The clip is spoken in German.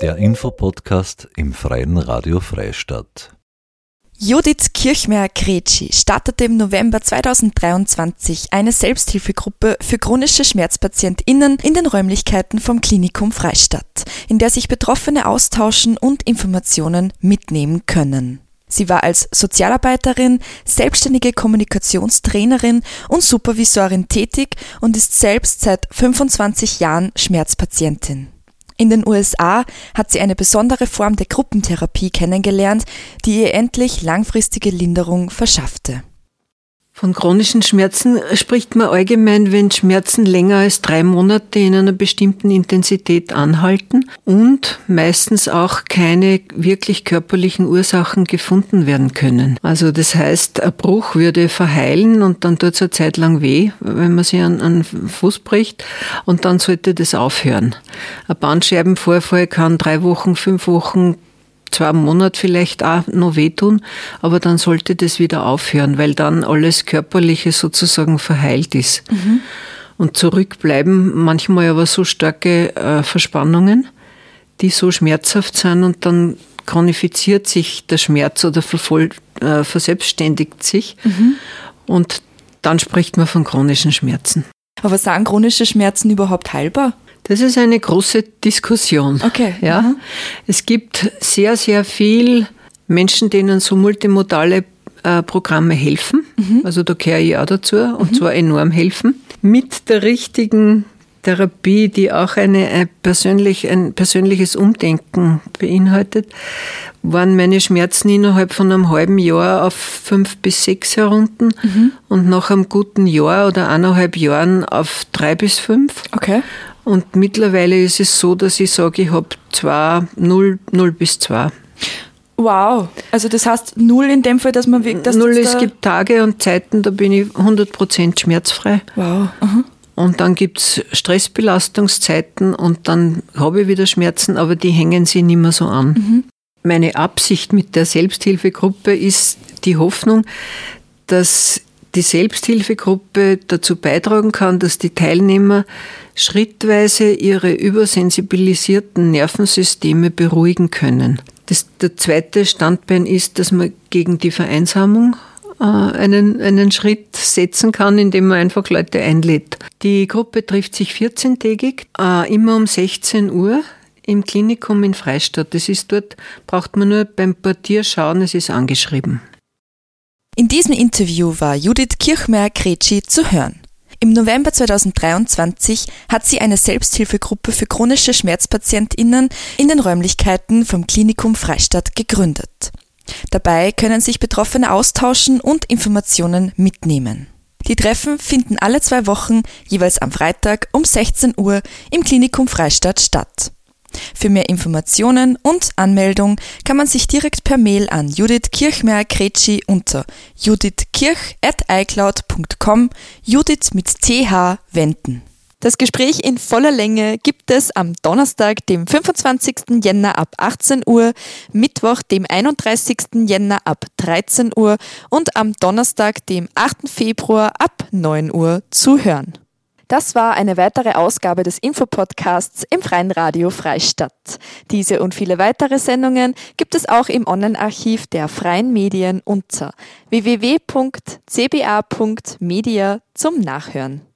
Der Infopodcast im Freien Radio Freistadt. Judith Kirchmeier-Kretschi startete im November 2023 eine Selbsthilfegruppe für chronische SchmerzpatientInnen in den Räumlichkeiten vom Klinikum Freistadt, in der sich Betroffene austauschen und Informationen mitnehmen können. Sie war als Sozialarbeiterin, selbstständige Kommunikationstrainerin und Supervisorin tätig und ist selbst seit 25 Jahren Schmerzpatientin. In den USA hat sie eine besondere Form der Gruppentherapie kennengelernt, die ihr endlich langfristige Linderung verschaffte. Von chronischen Schmerzen spricht man allgemein, wenn Schmerzen länger als drei Monate in einer bestimmten Intensität anhalten und meistens auch keine wirklich körperlichen Ursachen gefunden werden können. Also das heißt, ein Bruch würde verheilen und dann tut es eine Zeit lang weh, wenn man sich an einen Fuß bricht und dann sollte das aufhören. Ein Bandscheibenvorfall kann drei Wochen, fünf Wochen zwei Monate vielleicht auch noch wehtun, aber dann sollte das wieder aufhören, weil dann alles Körperliche sozusagen verheilt ist. Mhm. Und zurückbleiben manchmal aber so starke äh, Verspannungen, die so schmerzhaft sind und dann chronifiziert sich der Schmerz oder vervoll, äh, verselbstständigt sich mhm. und dann spricht man von chronischen Schmerzen. Aber sind chronische Schmerzen überhaupt heilbar? Das ist eine große Diskussion. Okay. Ja. Mhm. Es gibt sehr, sehr viel Menschen, denen so multimodale äh, Programme helfen. Mhm. Also da gehöre ich auch dazu und mhm. zwar enorm helfen. Mit der richtigen Therapie, die auch eine, ein, persönlich, ein persönliches Umdenken beinhaltet, waren meine Schmerzen innerhalb von einem halben Jahr auf fünf bis sechs herunter mhm. und nach einem guten Jahr oder eineinhalb Jahren auf drei bis fünf. Okay. Und mittlerweile ist es so, dass ich sage, ich habe zwei, null, null bis zwei. Wow, also das heißt null in dem Fall, dass man wirklich... Dass null, es gibt Tage und Zeiten, da bin ich 100% schmerzfrei. Wow. Aha. Und dann gibt es Stressbelastungszeiten und dann habe ich wieder Schmerzen, aber die hängen sich nicht mehr so an. Mhm. Meine Absicht mit der Selbsthilfegruppe ist die Hoffnung, dass die Selbsthilfegruppe dazu beitragen kann, dass die Teilnehmer schrittweise ihre übersensibilisierten Nervensysteme beruhigen können. Das, der zweite Standbein ist, dass man gegen die Vereinsamung äh, einen, einen Schritt setzen kann, indem man einfach Leute einlädt. Die Gruppe trifft sich 14-tägig, äh, immer um 16 Uhr im Klinikum in Freistadt. Das ist dort, braucht man nur beim Portier schauen, es ist angeschrieben. In diesem Interview war Judith Kirchmeier-Kretschi zu hören. Im November 2023 hat sie eine Selbsthilfegruppe für chronische Schmerzpatientinnen in den Räumlichkeiten vom Klinikum Freistadt gegründet. Dabei können sich Betroffene austauschen und Informationen mitnehmen. Die Treffen finden alle zwei Wochen jeweils am Freitag um 16 Uhr im Klinikum Freistadt statt. Für mehr Informationen und Anmeldung kann man sich direkt per Mail an Judith Kirchmeier-Kretschi unter judithkirch.icloud.com Judith mit th wenden. Das Gespräch in voller Länge gibt es am Donnerstag, dem 25. Jänner ab 18 Uhr, Mittwoch, dem 31. Jänner ab 13 Uhr und am Donnerstag, dem 8. Februar ab 9 Uhr zu hören. Das war eine weitere Ausgabe des Infopodcasts im Freien Radio Freistadt. Diese und viele weitere Sendungen gibt es auch im Online-Archiv der Freien Medien unter www.cba.media zum Nachhören.